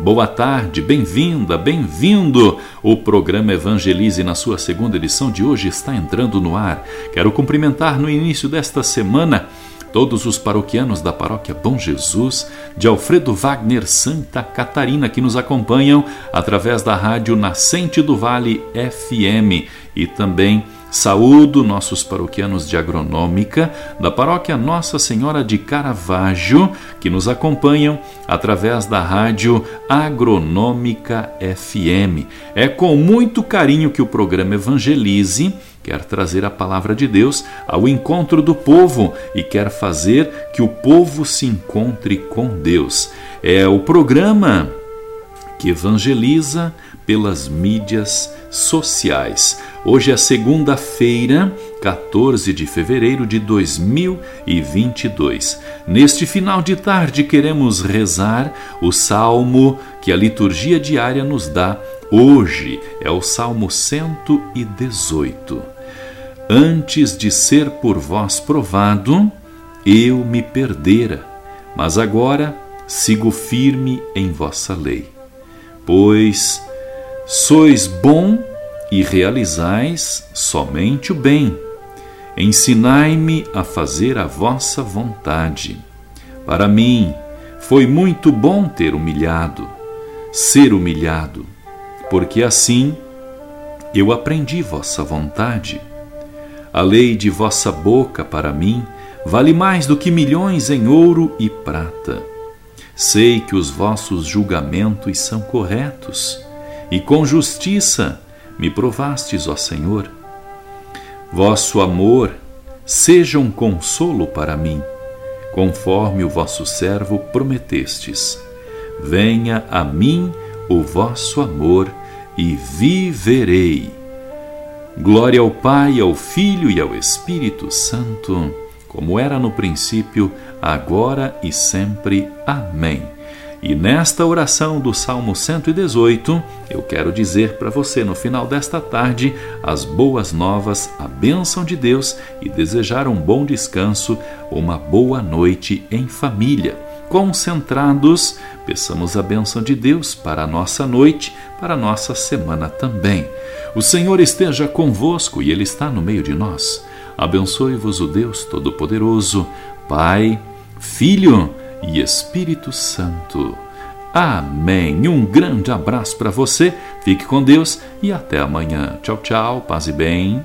boa tarde, bem-vinda, bem-vindo. O programa Evangelize, na sua segunda edição de hoje, está entrando no ar. Quero cumprimentar no início desta semana todos os paroquianos da paróquia Bom Jesus, de Alfredo Wagner Santa Catarina, que nos acompanham através da rádio Nascente do Vale FM e também Saúdo nossos paroquianos de agronômica da paróquia Nossa Senhora de Caravaggio, que nos acompanham através da rádio Agronômica FM. É com muito carinho que o programa Evangelize quer trazer a palavra de Deus ao encontro do povo e quer fazer que o povo se encontre com Deus. É o programa que evangeliza pelas mídias sociais. Hoje é segunda-feira, 14 de fevereiro de 2022. Neste final de tarde, queremos rezar o salmo que a liturgia diária nos dá. Hoje é o Salmo 118. Antes de ser por vós provado, eu me perdera, mas agora sigo firme em vossa lei. Pois sois bom e realizais somente o bem. Ensinai-me a fazer a vossa vontade. Para mim foi muito bom ter humilhado, ser humilhado, porque assim eu aprendi vossa vontade. A lei de vossa boca para mim vale mais do que milhões em ouro e prata. Sei que os vossos julgamentos são corretos, e com justiça me provastes, ó Senhor. Vosso amor seja um consolo para mim, conforme o vosso servo prometestes. Venha a mim o vosso amor e viverei. Glória ao Pai, ao Filho e ao Espírito Santo, como era no princípio, agora e sempre. Amém. E nesta oração do Salmo 118, eu quero dizer para você no final desta tarde as boas novas, a bênção de Deus e desejar um bom descanso, uma boa noite em família. Concentrados, peçamos a bênção de Deus para a nossa noite, para a nossa semana também. O Senhor esteja convosco e Ele está no meio de nós. Abençoe-vos o Deus Todo-Poderoso, Pai, Filho e Espírito Santo. Amém. Um grande abraço para você, fique com Deus e até amanhã. Tchau, tchau, paz e bem.